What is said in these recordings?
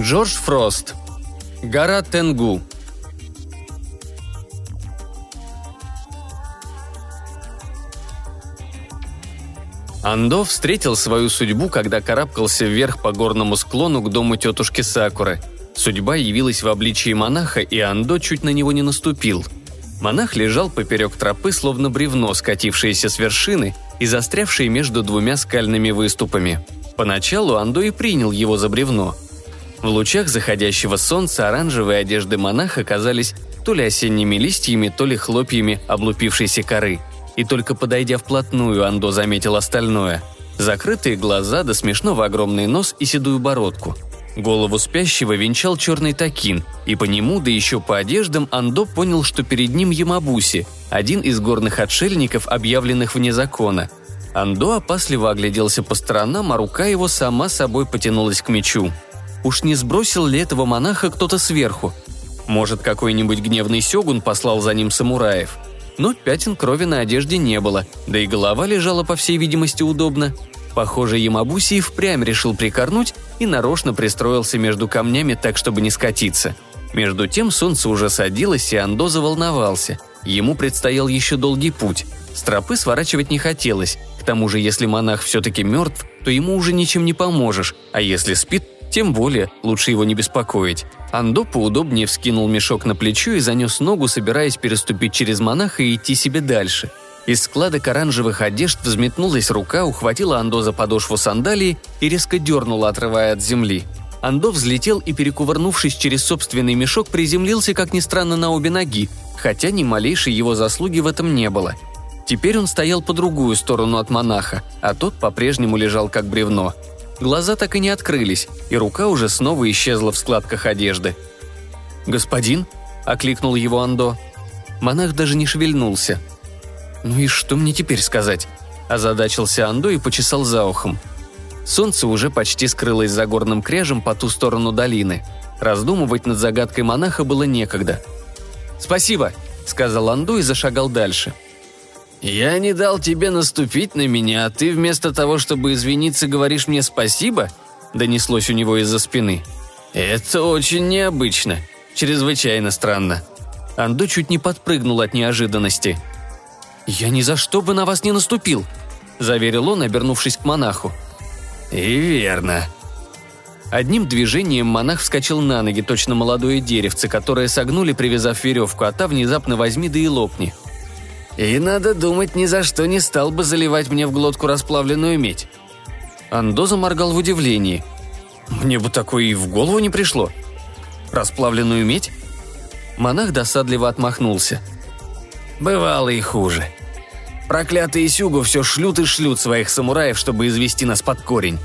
Джордж Фрост. Гора Тенгу. Андо встретил свою судьбу, когда карабкался вверх по горному склону к дому тетушки Сакуры. Судьба явилась в обличии монаха, и Андо чуть на него не наступил. Монах лежал поперек тропы, словно бревно, скатившееся с вершины и застрявшее между двумя скальными выступами. Поначалу Андо и принял его за бревно. В лучах заходящего солнца оранжевые одежды монаха казались то ли осенними листьями, то ли хлопьями облупившейся коры – и только подойдя вплотную, Андо заметил остальное. Закрытые глаза, до смешного огромный нос и седую бородку. Голову спящего венчал черный такин, и по нему, да еще по одеждам, Андо понял, что перед ним Ямабуси, один из горных отшельников, объявленных вне закона. Андо опасливо огляделся по сторонам, а рука его сама собой потянулась к мечу. Уж не сбросил ли этого монаха кто-то сверху? Может, какой-нибудь гневный сёгун послал за ним самураев – но пятен крови на одежде не было, да и голова лежала, по всей видимости, удобно. Похоже, Ямабуси и впрямь решил прикорнуть и нарочно пристроился между камнями так, чтобы не скатиться. Между тем солнце уже садилось, и Андо заволновался. Ему предстоял еще долгий путь. С тропы сворачивать не хотелось. К тому же, если монах все-таки мертв, то ему уже ничем не поможешь, а если спит, тем более лучше его не беспокоить. Андо поудобнее вскинул мешок на плечо и занес ногу, собираясь переступить через монаха и идти себе дальше. Из складок оранжевых одежд взметнулась рука, ухватила Андо за подошву сандалии и резко дернула, отрывая от земли. Андо взлетел и, перекувырнувшись через собственный мешок, приземлился, как ни странно, на обе ноги, хотя ни малейшей его заслуги в этом не было. Теперь он стоял по другую сторону от монаха, а тот по-прежнему лежал как бревно – Глаза так и не открылись, и рука уже снова исчезла в складках одежды. «Господин?» – окликнул его Андо. Монах даже не шевельнулся. «Ну и что мне теперь сказать?» – озадачился Андо и почесал за ухом. Солнце уже почти скрылось за горным кряжем по ту сторону долины. Раздумывать над загадкой монаха было некогда. «Спасибо», – сказал Андо и зашагал дальше – «Я не дал тебе наступить на меня, а ты вместо того, чтобы извиниться, говоришь мне спасибо?» – донеслось у него из-за спины. «Это очень необычно. Чрезвычайно странно». Андо чуть не подпрыгнул от неожиданности. «Я ни за что бы на вас не наступил», – заверил он, обернувшись к монаху. «И верно», Одним движением монах вскочил на ноги, точно молодое деревце, которое согнули, привязав веревку, а та внезапно возьми да и лопни. И, надо думать, ни за что не стал бы заливать мне в глотку расплавленную медь. Андо заморгал в удивлении. Мне бы такое и в голову не пришло. Расплавленную медь? Монах досадливо отмахнулся. Бывало и хуже. Проклятые Сюгу все шлют и шлют своих самураев, чтобы извести нас под корень.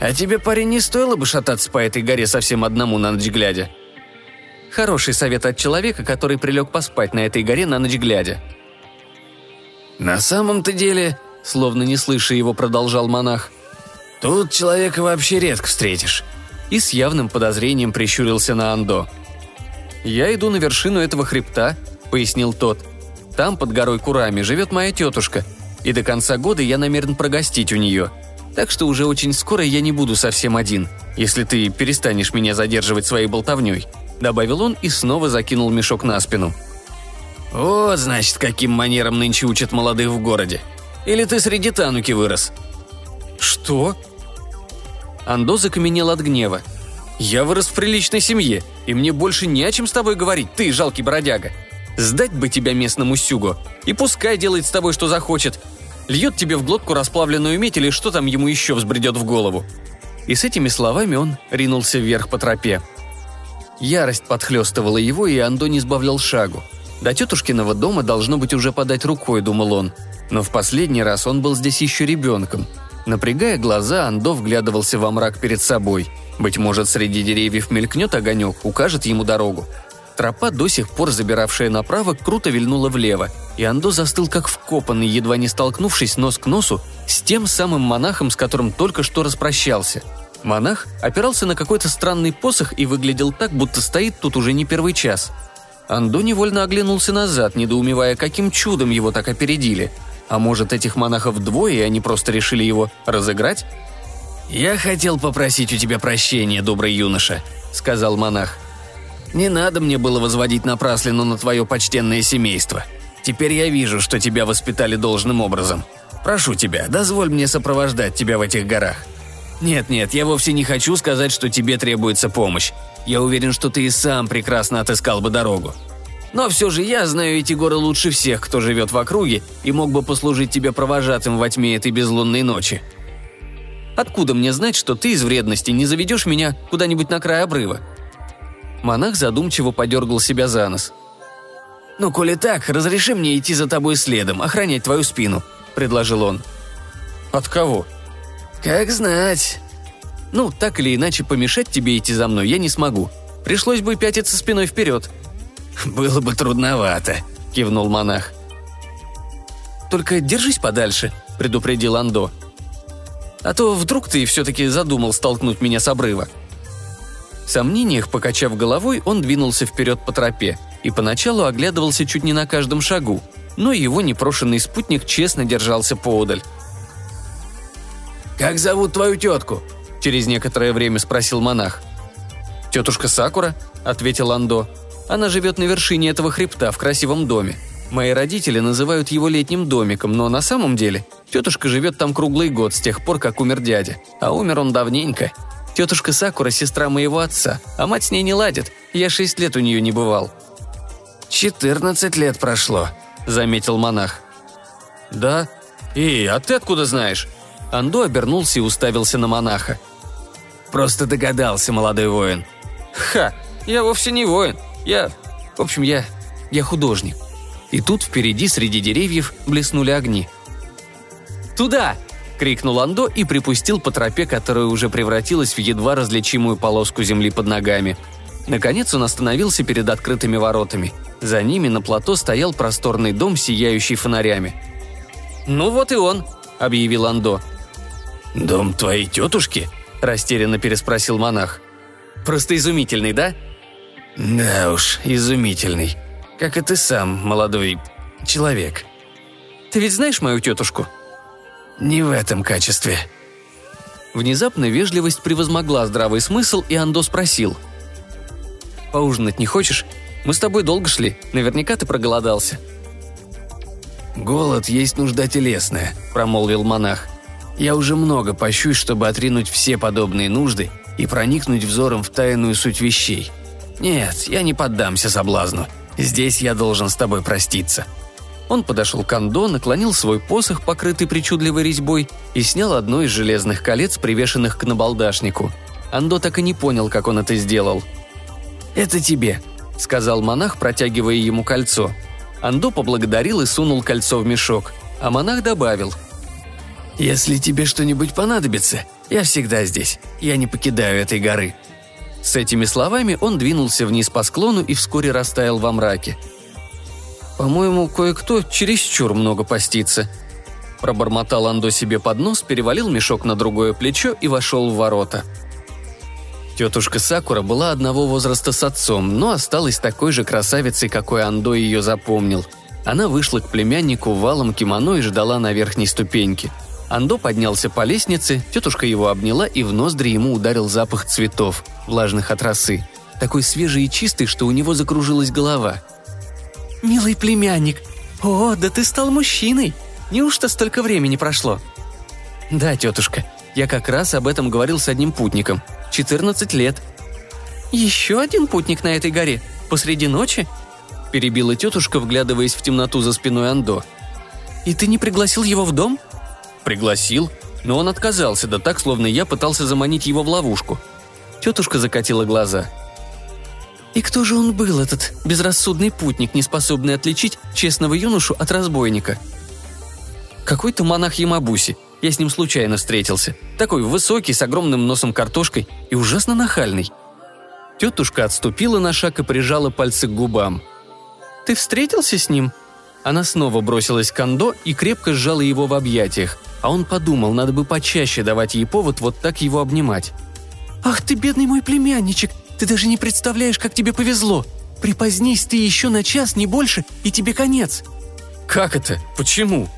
А тебе, парень, не стоило бы шататься по этой горе совсем одному на ночь глядя? Хороший совет от человека, который прилег поспать на этой горе на ночь глядя. «На самом-то деле», словно не слыша его, продолжал монах, «тут человека вообще редко встретишь». И с явным подозрением прищурился на Андо. «Я иду на вершину этого хребта», — пояснил тот. «Там, под горой Курами, живет моя тетушка, и до конца года я намерен прогостить у нее. Так что уже очень скоро я не буду совсем один, если ты перестанешь меня задерживать своей болтовней добавил он и снова закинул мешок на спину. «Вот, значит, каким манером нынче учат молодых в городе. Или ты среди тануки вырос?» «Что?» Андо закаменел от гнева. «Я вырос в приличной семье, и мне больше не о чем с тобой говорить, ты, жалкий бродяга. Сдать бы тебя местному сюго, и пускай делает с тобой, что захочет. Льет тебе в глотку расплавленную медь или что там ему еще взбредет в голову». И с этими словами он ринулся вверх по тропе. Ярость подхлестывала его, и Андо не сбавлял шагу. До тетушкиного дома должно быть уже подать рукой, думал он. Но в последний раз он был здесь еще ребенком. Напрягая глаза, Андо вглядывался во мрак перед собой. Быть может, среди деревьев мелькнет огонек, укажет ему дорогу. Тропа, до сих пор забиравшая направо, круто вильнула влево, и Андо застыл как вкопанный, едва не столкнувшись нос к носу с тем самым монахом, с которым только что распрощался – Монах опирался на какой-то странный посох и выглядел так, будто стоит тут уже не первый час. Андо невольно оглянулся назад, недоумевая, каким чудом его так опередили. А может, этих монахов двое, и они просто решили его разыграть? «Я хотел попросить у тебя прощения, добрый юноша», — сказал монах. «Не надо мне было возводить напраслину на твое почтенное семейство. Теперь я вижу, что тебя воспитали должным образом. Прошу тебя, дозволь мне сопровождать тебя в этих горах. Нет-нет, я вовсе не хочу сказать, что тебе требуется помощь. Я уверен, что ты и сам прекрасно отыскал бы дорогу. Но все же я знаю эти горы лучше всех, кто живет в округе, и мог бы послужить тебе провожатым во тьме этой безлунной ночи. Откуда мне знать, что ты из вредности не заведешь меня куда-нибудь на край обрыва?» Монах задумчиво подергал себя за нос. «Ну, коли так, разреши мне идти за тобой следом, охранять твою спину», — предложил он. «От кого?» «Как знать». «Ну, так или иначе, помешать тебе идти за мной я не смогу. Пришлось бы пятиться спиной вперед». «Было бы трудновато», — кивнул монах. «Только держись подальше», — предупредил Андо. «А то вдруг ты все-таки задумал столкнуть меня с обрыва». В сомнениях, покачав головой, он двинулся вперед по тропе и поначалу оглядывался чуть не на каждом шагу, но его непрошенный спутник честно держался поодаль. «Как зовут твою тетку?» – через некоторое время спросил монах. «Тетушка Сакура», – ответил Андо. «Она живет на вершине этого хребта в красивом доме. Мои родители называют его летним домиком, но на самом деле тетушка живет там круглый год с тех пор, как умер дядя. А умер он давненько. Тетушка Сакура – сестра моего отца, а мать с ней не ладит. Я шесть лет у нее не бывал». «Четырнадцать лет прошло», – заметил монах. «Да? И, а ты откуда знаешь?» Андо обернулся и уставился на монаха. «Просто догадался, молодой воин». «Ха, я вовсе не воин. Я... В общем, я... я художник». И тут впереди среди деревьев блеснули огни. «Туда!» – крикнул Андо и припустил по тропе, которая уже превратилась в едва различимую полоску земли под ногами. Наконец он остановился перед открытыми воротами. За ними на плато стоял просторный дом, сияющий фонарями. «Ну вот и он», – объявил Андо. «Дом твоей тетушки?» – растерянно переспросил монах. «Просто изумительный, да?» «Да уж, изумительный. Как и ты сам, молодой человек». «Ты ведь знаешь мою тетушку?» «Не в этом качестве». Внезапно вежливость превозмогла здравый смысл, и Андо спросил. «Поужинать не хочешь? Мы с тобой долго шли, наверняка ты проголодался». «Голод есть нужда телесная», – промолвил монах – я уже много пощусь, чтобы отринуть все подобные нужды и проникнуть взором в тайную суть вещей. Нет, я не поддамся соблазну. Здесь я должен с тобой проститься». Он подошел к Андо, наклонил свой посох, покрытый причудливой резьбой, и снял одно из железных колец, привешенных к набалдашнику. Андо так и не понял, как он это сделал. «Это тебе», — сказал монах, протягивая ему кольцо. Андо поблагодарил и сунул кольцо в мешок, а монах добавил — «Если тебе что-нибудь понадобится, я всегда здесь. Я не покидаю этой горы». С этими словами он двинулся вниз по склону и вскоре растаял во мраке. «По-моему, кое-кто чересчур много постится», Пробормотал Андо себе под нос, перевалил мешок на другое плечо и вошел в ворота. Тетушка Сакура была одного возраста с отцом, но осталась такой же красавицей, какой Андо ее запомнил. Она вышла к племяннику в валом кимоно и ждала на верхней ступеньке – Андо поднялся по лестнице, тетушка его обняла, и в ноздри ему ударил запах цветов, влажных от росы. Такой свежий и чистый, что у него закружилась голова. «Милый племянник! О, да ты стал мужчиной! Неужто столько времени прошло?» «Да, тетушка, я как раз об этом говорил с одним путником. 14 лет». «Еще один путник на этой горе? Посреди ночи?» Перебила тетушка, вглядываясь в темноту за спиной Андо. «И ты не пригласил его в дом?» Пригласил, но он отказался, да так, словно я пытался заманить его в ловушку. Тетушка закатила глаза. И кто же он был, этот безрассудный путник, не способный отличить честного юношу от разбойника? Какой-то монах Ямабуси. Я с ним случайно встретился. Такой высокий, с огромным носом картошкой и ужасно нахальный. Тетушка отступила на шаг и прижала пальцы к губам. «Ты встретился с ним?» Она снова бросилась к Андо и крепко сжала его в объятиях, а он подумал, надо бы почаще давать ей повод вот так его обнимать. «Ах ты, бедный мой племянничек! Ты даже не представляешь, как тебе повезло! Припозднись ты еще на час, не больше, и тебе конец!» «Как это? Почему?»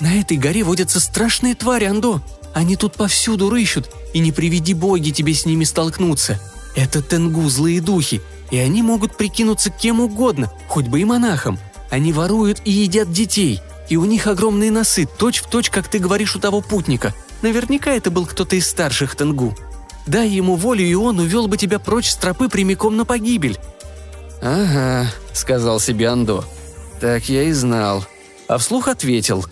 На этой горе водятся страшные твари, Андо. Они тут повсюду рыщут, и не приведи боги тебе с ними столкнуться. Это тенгу, злые духи, и они могут прикинуться кем угодно, хоть бы и монахом. Они воруют и едят детей, и у них огромные носы, точь в точь, как ты говоришь у того путника. Наверняка это был кто-то из старших тенгу. Дай ему волю, и он увел бы тебя прочь с тропы прямиком на погибель». «Ага», — сказал себе Андо. «Так я и знал». А вслух ответил.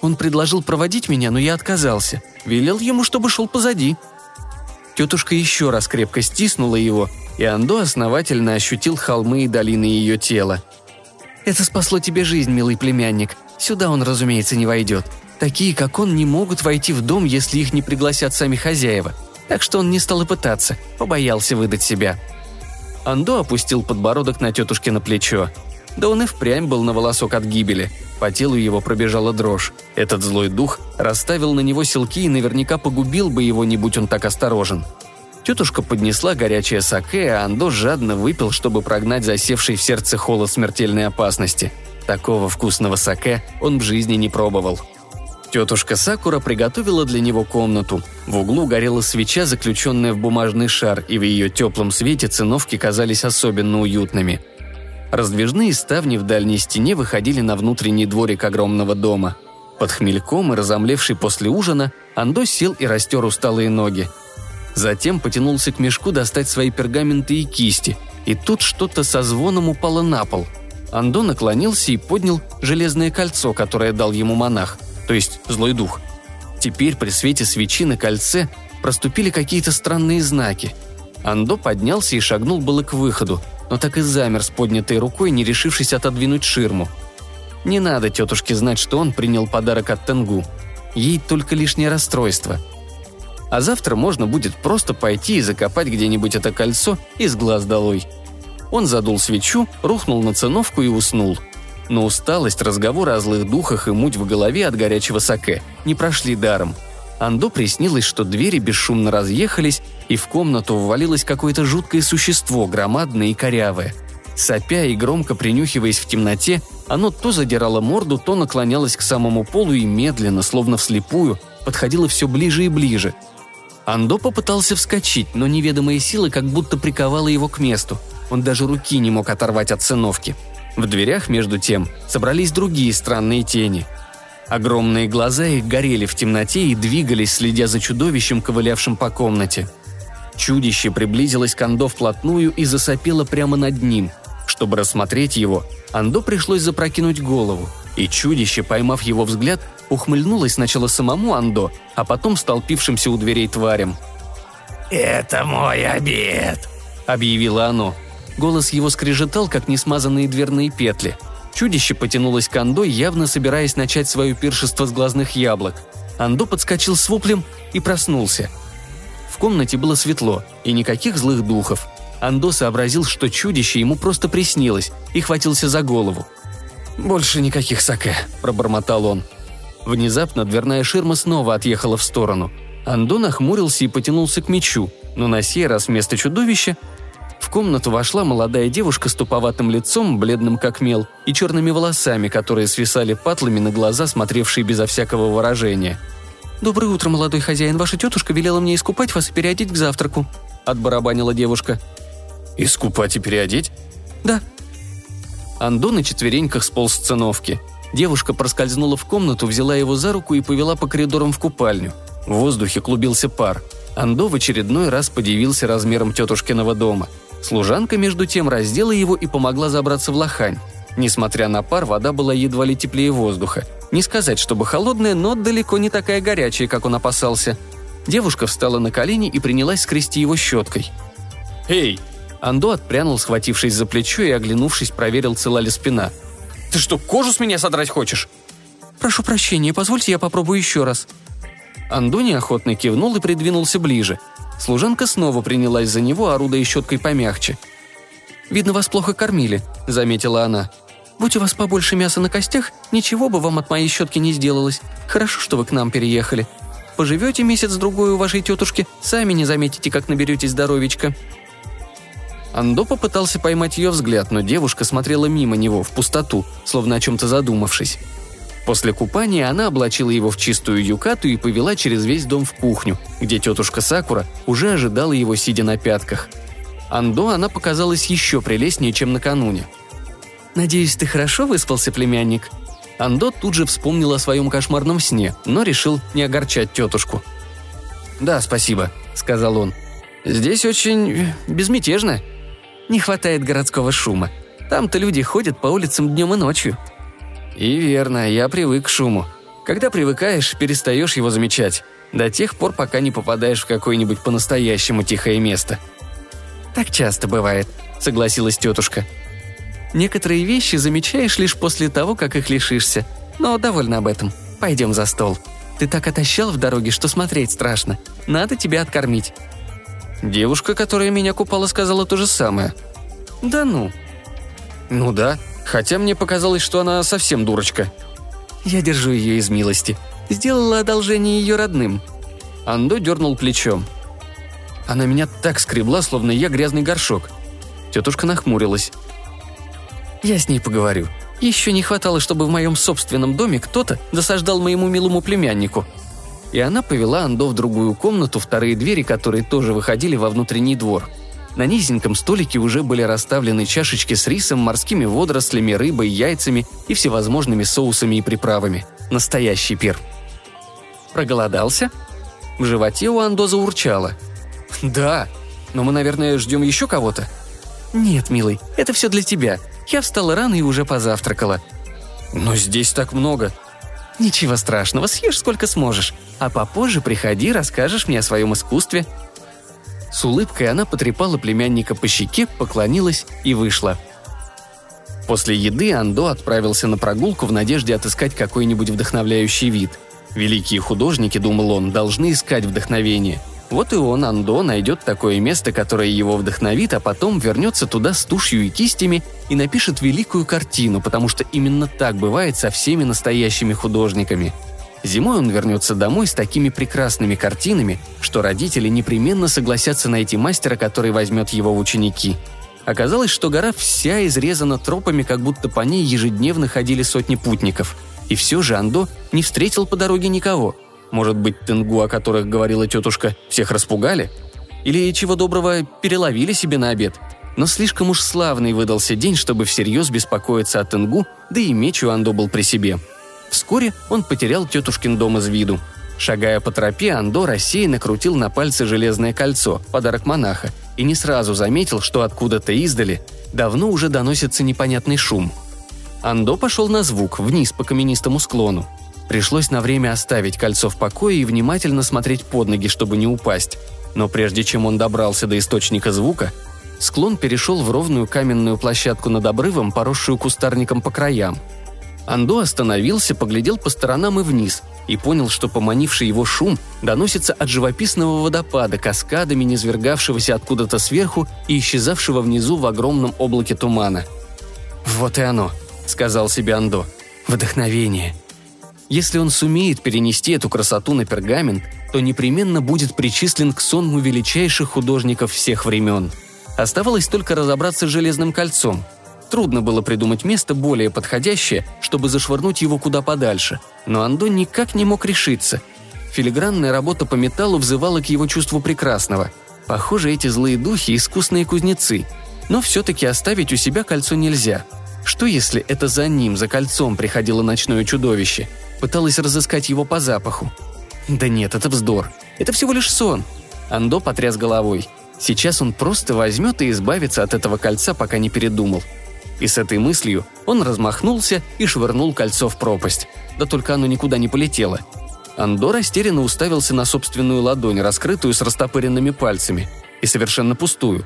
Он предложил проводить меня, но я отказался. Велел ему, чтобы шел позади. Тетушка еще раз крепко стиснула его, и Андо основательно ощутил холмы и долины ее тела. «Это спасло тебе жизнь, милый племянник. Сюда он, разумеется, не войдет. Такие, как он, не могут войти в дом, если их не пригласят сами хозяева. Так что он не стал и пытаться, побоялся выдать себя». Андо опустил подбородок на тетушке плечо. Да он и впрямь был на волосок от гибели. По телу его пробежала дрожь. Этот злой дух расставил на него селки и наверняка погубил бы его, не будь он так осторожен. Тетушка поднесла горячее саке, а Андо жадно выпил, чтобы прогнать засевший в сердце холод смертельной опасности. Такого вкусного саке он в жизни не пробовал. Тетушка Сакура приготовила для него комнату. В углу горела свеча, заключенная в бумажный шар, и в ее теплом свете циновки казались особенно уютными. Раздвижные ставни в дальней стене выходили на внутренний дворик огромного дома. Под хмельком и разомлевший после ужина, Андо сел и растер усталые ноги. Затем потянулся к мешку достать свои пергаменты и кисти, и тут что-то со звоном упало на пол. Андо наклонился и поднял железное кольцо, которое дал ему монах, то есть злой дух. Теперь при свете свечи на кольце проступили какие-то странные знаки. Андо поднялся и шагнул было к выходу, но так и замер с поднятой рукой, не решившись отодвинуть ширму. Не надо тетушке знать, что он принял подарок от Тенгу. Ей только лишнее расстройство. А завтра можно будет просто пойти и закопать где-нибудь это кольцо из глаз долой. Он задул свечу, рухнул на циновку и уснул. Но усталость, разговоры о злых духах и муть в голове от горячего саке не прошли даром – Андо приснилось, что двери бесшумно разъехались, и в комнату ввалилось какое-то жуткое существо, громадное и корявое. Сопя и громко принюхиваясь в темноте, оно то задирало морду, то наклонялось к самому полу и медленно, словно вслепую, подходило все ближе и ближе. Андо попытался вскочить, но неведомая сила как будто приковала его к месту. Он даже руки не мог оторвать от сыновки. В дверях, между тем, собрались другие странные тени – Огромные глаза их горели в темноте и двигались, следя за чудовищем, ковылявшим по комнате. Чудище приблизилось к Андо вплотную и засопело прямо над ним. Чтобы рассмотреть его, Андо пришлось запрокинуть голову, и чудище, поймав его взгляд, ухмыльнулось сначала самому Андо, а потом столпившимся у дверей тварям. «Это мой обед», — объявило оно. Голос его скрежетал, как несмазанные дверные петли — Чудище потянулось к Андо, явно собираясь начать свое пиршество с глазных яблок. Андо подскочил с воплем и проснулся. В комнате было светло, и никаких злых духов. Андо сообразил, что чудище ему просто приснилось, и хватился за голову. «Больше никаких саке», – пробормотал он. Внезапно дверная ширма снова отъехала в сторону. Андо нахмурился и потянулся к мечу, но на сей раз вместо чудовища в комнату вошла молодая девушка с туповатым лицом, бледным как мел, и черными волосами, которые свисали патлами на глаза, смотревшие безо всякого выражения. «Доброе утро, молодой хозяин. Ваша тетушка велела мне искупать вас и переодеть к завтраку», — отбарабанила девушка. «Искупать и переодеть?» «Да». Андо на четвереньках сполз с циновки. Девушка проскользнула в комнату, взяла его за руку и повела по коридорам в купальню. В воздухе клубился пар. Андо в очередной раз подивился размером тетушкиного дома — Служанка, между тем, раздела его и помогла забраться в лохань. Несмотря на пар, вода была едва ли теплее воздуха. Не сказать, чтобы холодная, но далеко не такая горячая, как он опасался. Девушка встала на колени и принялась скрести его щеткой. «Эй!» Андо отпрянул, схватившись за плечо и, оглянувшись, проверил, цела ли спина. «Ты что, кожу с меня содрать хочешь?» «Прошу прощения, позвольте я попробую еще раз». Андо неохотно кивнул и придвинулся ближе – Служанка снова принялась за него, орудая щеткой помягче. «Видно, вас плохо кормили», — заметила она. «Будь у вас побольше мяса на костях, ничего бы вам от моей щетки не сделалось. Хорошо, что вы к нам переехали. Поживете месяц-другой у вашей тетушки, сами не заметите, как наберете здоровечко». Андо попытался поймать ее взгляд, но девушка смотрела мимо него, в пустоту, словно о чем-то задумавшись. После купания она облачила его в чистую юкату и повела через весь дом в кухню, где тетушка Сакура уже ожидала его, сидя на пятках. Андо она показалась еще прелестнее, чем накануне. «Надеюсь, ты хорошо выспался, племянник?» Андо тут же вспомнил о своем кошмарном сне, но решил не огорчать тетушку. «Да, спасибо», — сказал он. «Здесь очень безмятежно. Не хватает городского шума. Там-то люди ходят по улицам днем и ночью». «И верно, я привык к шуму. Когда привыкаешь, перестаешь его замечать. До тех пор, пока не попадаешь в какое-нибудь по-настоящему тихое место». «Так часто бывает», — согласилась тетушка. «Некоторые вещи замечаешь лишь после того, как их лишишься. Но довольно об этом. Пойдем за стол. Ты так отощал в дороге, что смотреть страшно. Надо тебя откормить». Девушка, которая меня купала, сказала то же самое. «Да ну». «Ну да», Хотя мне показалось, что она совсем дурочка. Я держу ее из милости. Сделала одолжение ее родным. Андо дернул плечом. Она меня так скребла, словно я грязный горшок. Тетушка нахмурилась. Я с ней поговорю. Еще не хватало, чтобы в моем собственном доме кто-то досаждал моему милому племяннику. И она повела Андо в другую комнату, вторые двери, которые тоже выходили во внутренний двор – на низеньком столике уже были расставлены чашечки с рисом, морскими водорослями, рыбой, яйцами и всевозможными соусами и приправами. Настоящий пир. Проголодался? В животе у Андо заурчало. «Да, но мы, наверное, ждем еще кого-то?» «Нет, милый, это все для тебя. Я встала рано и уже позавтракала». «Но здесь так много». «Ничего страшного, съешь сколько сможешь. А попозже приходи, расскажешь мне о своем искусстве. С улыбкой она потрепала племянника по щеке, поклонилась и вышла. После еды Андо отправился на прогулку в надежде отыскать какой-нибудь вдохновляющий вид. Великие художники, думал он, должны искать вдохновение. Вот и он, Андо, найдет такое место, которое его вдохновит, а потом вернется туда с тушью и кистями и напишет великую картину, потому что именно так бывает со всеми настоящими художниками – Зимой он вернется домой с такими прекрасными картинами, что родители непременно согласятся найти мастера, который возьмет его в ученики. Оказалось, что гора вся изрезана тропами, как будто по ней ежедневно ходили сотни путников. И все же Андо не встретил по дороге никого. Может быть, тенгу, о которых говорила тетушка, всех распугали? Или, чего доброго, переловили себе на обед? Но слишком уж славный выдался день, чтобы всерьез беспокоиться о тенгу, да и меч у Андо был при себе – Вскоре он потерял тетушкин дом из виду. Шагая по тропе, Андо рассеянно крутил на пальце железное кольцо, подарок монаха, и не сразу заметил, что откуда-то издали давно уже доносится непонятный шум. Андо пошел на звук, вниз по каменистому склону. Пришлось на время оставить кольцо в покое и внимательно смотреть под ноги, чтобы не упасть. Но прежде чем он добрался до источника звука, склон перешел в ровную каменную площадку над обрывом, поросшую кустарником по краям – Андо остановился, поглядел по сторонам и вниз и понял, что поманивший его шум доносится от живописного водопада, каскадами низвергавшегося откуда-то сверху и исчезавшего внизу в огромном облаке тумана. «Вот и оно», — сказал себе Андо. «Вдохновение». Если он сумеет перенести эту красоту на пергамент, то непременно будет причислен к сонму величайших художников всех времен. Оставалось только разобраться с железным кольцом — Трудно было придумать место более подходящее, чтобы зашвырнуть его куда подальше, но Андо никак не мог решиться. Филигранная работа по металлу взывала к его чувству прекрасного. Похоже, эти злые духи – искусные кузнецы. Но все-таки оставить у себя кольцо нельзя. Что если это за ним, за кольцом приходило ночное чудовище? Пыталось разыскать его по запаху. Да нет, это вздор. Это всего лишь сон. Андо потряс головой. Сейчас он просто возьмет и избавится от этого кольца, пока не передумал – и с этой мыслью он размахнулся и швырнул кольцо в пропасть. Да только оно никуда не полетело. Андор растерянно уставился на собственную ладонь, раскрытую с растопыренными пальцами, и совершенно пустую.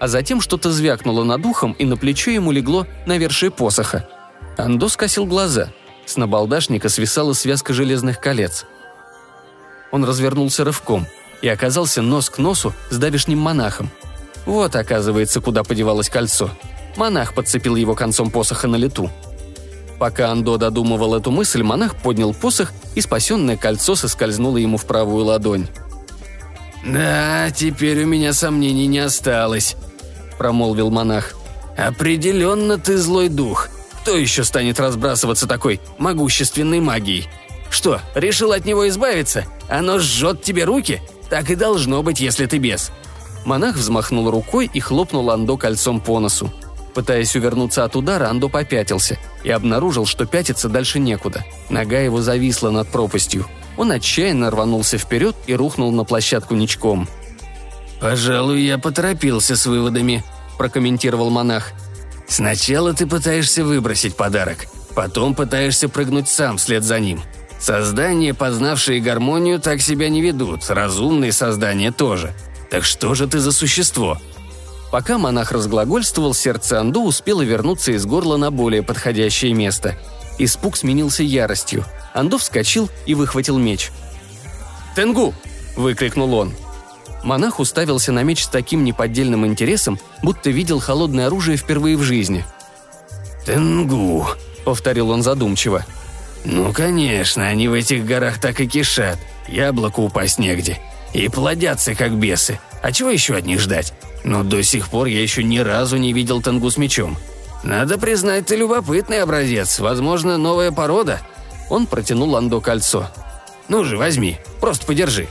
А затем что-то звякнуло над ухом, и на плечо ему легло навершие посоха. Андо скосил глаза. С набалдашника свисала связка железных колец. Он развернулся рывком и оказался нос к носу с давишним монахом. Вот, оказывается, куда подевалось кольцо – Монах подцепил его концом посоха на лету. Пока Андо додумывал эту мысль, монах поднял посох, и спасенное кольцо соскользнуло ему в правую ладонь. «Да, теперь у меня сомнений не осталось», – промолвил монах. «Определенно ты злой дух. Кто еще станет разбрасываться такой могущественной магией? Что, решил от него избавиться? Оно жжет тебе руки? Так и должно быть, если ты бес». Монах взмахнул рукой и хлопнул Андо кольцом по носу. Пытаясь увернуться от удара, Андо попятился и обнаружил, что пятиться дальше некуда. Нога его зависла над пропастью. Он отчаянно рванулся вперед и рухнул на площадку ничком. «Пожалуй, я поторопился с выводами», – прокомментировал монах. «Сначала ты пытаешься выбросить подарок, потом пытаешься прыгнуть сам вслед за ним. Создания, познавшие гармонию, так себя не ведут, разумные создания тоже. Так что же ты за существо?» Пока монах разглагольствовал, сердце Анду успело вернуться из горла на более подходящее место. Испуг сменился яростью. Анду вскочил и выхватил меч. «Тенгу!» – выкрикнул он. Монах уставился на меч с таким неподдельным интересом, будто видел холодное оружие впервые в жизни. «Тенгу», — повторил он задумчиво. «Ну, конечно, они в этих горах так и кишат. Яблоку упасть негде. И плодятся, как бесы. А чего еще от них ждать? Но до сих пор я еще ни разу не видел тангу с мечом. Надо признать, ты любопытный образец. Возможно, новая порода». Он протянул Ландо кольцо. «Ну же, возьми. Просто подержи».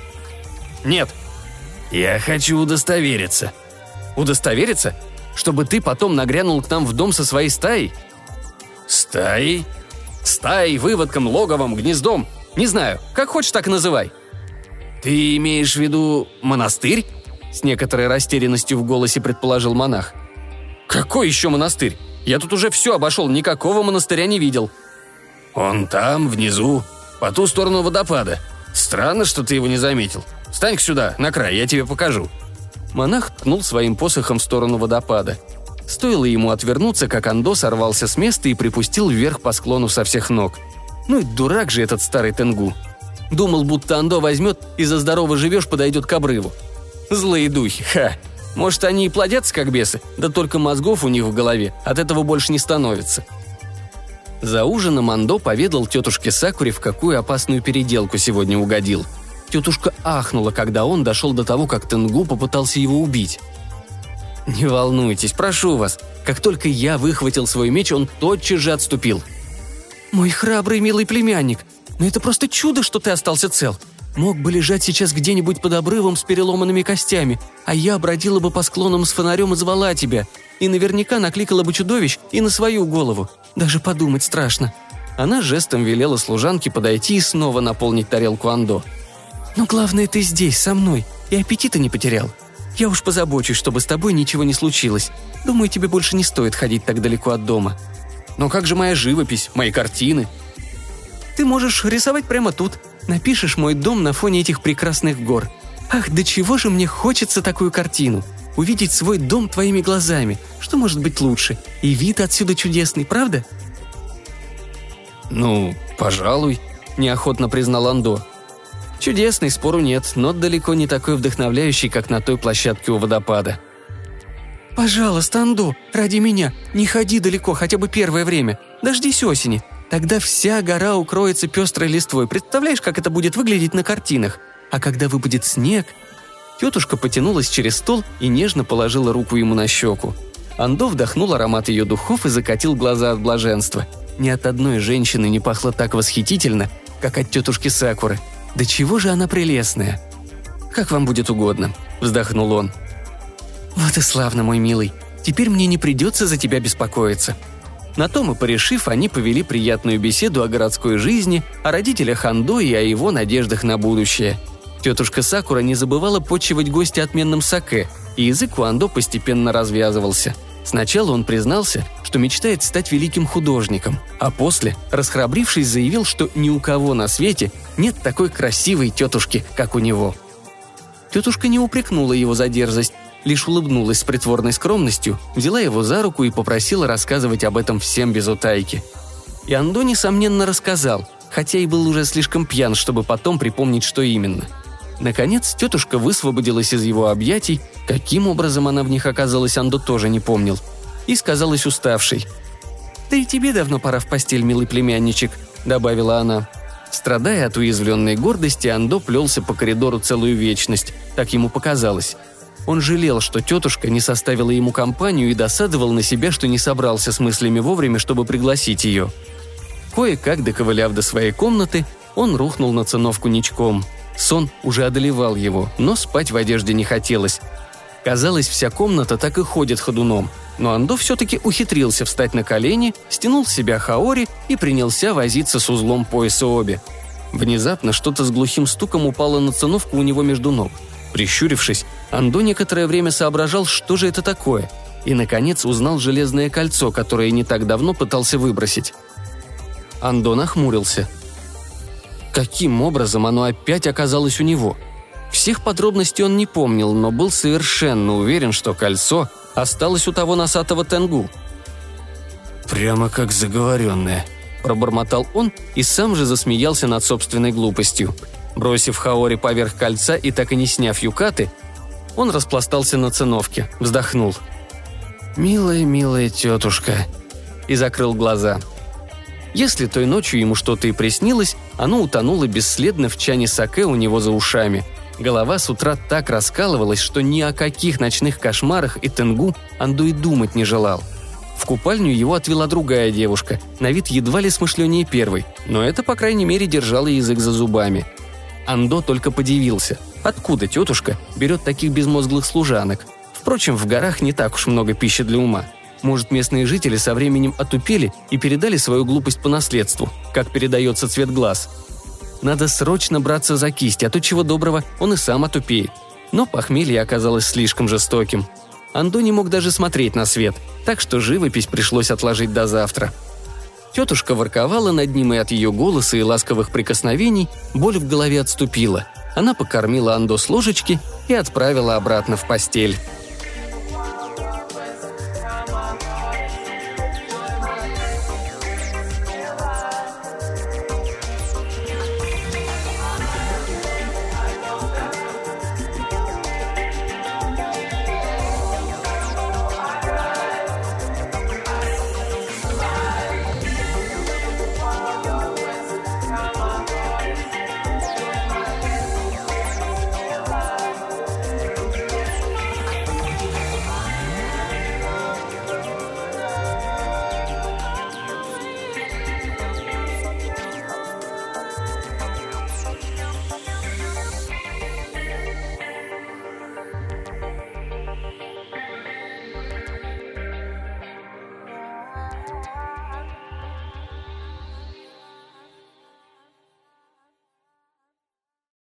«Нет». «Я хочу удостовериться». «Удостовериться? Чтобы ты потом нагрянул к нам в дом со своей стаей?» «Стаей?» «Стаей, выводком, логовом, гнездом. Не знаю, как хочешь, так и называй». «Ты имеешь в виду монастырь?» С некоторой растерянностью в голосе предположил монах. «Какой еще монастырь? Я тут уже все обошел, никакого монастыря не видел». «Он там, внизу, по ту сторону водопада. Странно, что ты его не заметил. Встань сюда, на край, я тебе покажу». Монах ткнул своим посохом в сторону водопада. Стоило ему отвернуться, как Андо сорвался с места и припустил вверх по склону со всех ног. Ну и дурак же этот старый Тенгу. Думал, будто Андо возьмет и за здорово живешь подойдет к обрыву. Злые духи, ха. Может, они и плодятся, как бесы, да только мозгов у них в голове от этого больше не становится. За ужином Андо поведал тетушке Сакуре, в какую опасную переделку сегодня угодил. Тетушка ахнула, когда он дошел до того, как Тенгу попытался его убить. «Не волнуйтесь, прошу вас. Как только я выхватил свой меч, он тотчас же отступил». «Мой храбрый милый племянник, но это просто чудо, что ты остался цел. Мог бы лежать сейчас где-нибудь под обрывом с переломанными костями, а я бродила бы по склонам с фонарем и звала тебя. И наверняка накликала бы чудовищ и на свою голову. Даже подумать страшно». Она жестом велела служанке подойти и снова наполнить тарелку Андо. «Но главное, ты здесь, со мной, и аппетита не потерял. Я уж позабочусь, чтобы с тобой ничего не случилось. Думаю, тебе больше не стоит ходить так далеко от дома. Но как же моя живопись, мои картины?» «Ты можешь рисовать прямо тут. Напишешь мой дом на фоне этих прекрасных гор. Ах, до чего же мне хочется такую картину!» увидеть свой дом твоими глазами. Что может быть лучше? И вид отсюда чудесный, правда?» «Ну, пожалуй», – неохотно признал Андо. Чудесный, спору нет, но далеко не такой вдохновляющий, как на той площадке у водопада. «Пожалуйста, Андо, ради меня, не ходи далеко хотя бы первое время. Дождись осени. Тогда вся гора укроется пестрой листвой. Представляешь, как это будет выглядеть на картинах? А когда выпадет снег, Тетушка потянулась через стол и нежно положила руку ему на щеку. Андо вдохнул аромат ее духов и закатил глаза от блаженства. Ни от одной женщины не пахло так восхитительно, как от тетушки Сакуры. Да чего же она прелестная! «Как вам будет угодно», — вздохнул он. «Вот и славно, мой милый. Теперь мне не придется за тебя беспокоиться». На том и порешив, они повели приятную беседу о городской жизни, о родителях Андо и о его надеждах на будущее — Тетушка Сакура не забывала почивать гостя отменным саке, и язык у Андо постепенно развязывался. Сначала он признался, что мечтает стать великим художником, а после, расхрабрившись, заявил, что ни у кого на свете нет такой красивой тетушки, как у него. Тетушка не упрекнула его за дерзость, лишь улыбнулась с притворной скромностью, взяла его за руку и попросила рассказывать об этом всем без утайки. И Андо, несомненно, рассказал, хотя и был уже слишком пьян, чтобы потом припомнить, что именно – Наконец, тетушка высвободилась из его объятий, каким образом она в них оказалась, Андо тоже не помнил, и сказалась уставшей. «Да и тебе давно пора в постель, милый племянничек», — добавила она. Страдая от уязвленной гордости, Андо плелся по коридору целую вечность, так ему показалось. Он жалел, что тетушка не составила ему компанию и досадовал на себя, что не собрался с мыслями вовремя, чтобы пригласить ее. Кое-как, доковыляв до своей комнаты, он рухнул на циновку ничком. Сон уже одолевал его, но спать в одежде не хотелось. Казалось, вся комната так и ходит ходуном. Но Андо все-таки ухитрился встать на колени, стянул с себя хаори и принялся возиться с узлом пояса обе. Внезапно что-то с глухим стуком упало на циновку у него между ног. Прищурившись, Андо некоторое время соображал, что же это такое, и, наконец, узнал железное кольцо, которое не так давно пытался выбросить. Андо нахмурился. Каким образом оно опять оказалось у него? Всех подробностей он не помнил, но был совершенно уверен, что кольцо осталось у того носатого тенгу. «Прямо как заговоренное», – пробормотал он и сам же засмеялся над собственной глупостью. Бросив Хаори поверх кольца и так и не сняв юкаты, он распластался на циновке, вздохнул. «Милая, милая тетушка», и закрыл глаза. Если той ночью ему что-то и приснилось, оно утонуло бесследно в чане саке у него за ушами. Голова с утра так раскалывалась, что ни о каких ночных кошмарах и тенгу Анду и думать не желал. В купальню его отвела другая девушка, на вид едва ли смышленнее первой, но это, по крайней мере, держало язык за зубами. Андо только подивился, откуда тетушка берет таких безмозглых служанок. Впрочем, в горах не так уж много пищи для ума. Может, местные жители со временем отупели и передали свою глупость по наследству, как передается цвет глаз. Надо срочно браться за кисть, а то чего доброго он и сам отупеет. Но похмелье оказалось слишком жестоким. Андо не мог даже смотреть на свет, так что живопись пришлось отложить до завтра. Тетушка ворковала над ним, и от ее голоса и ласковых прикосновений боль в голове отступила. Она покормила Андо с ложечки и отправила обратно в постель.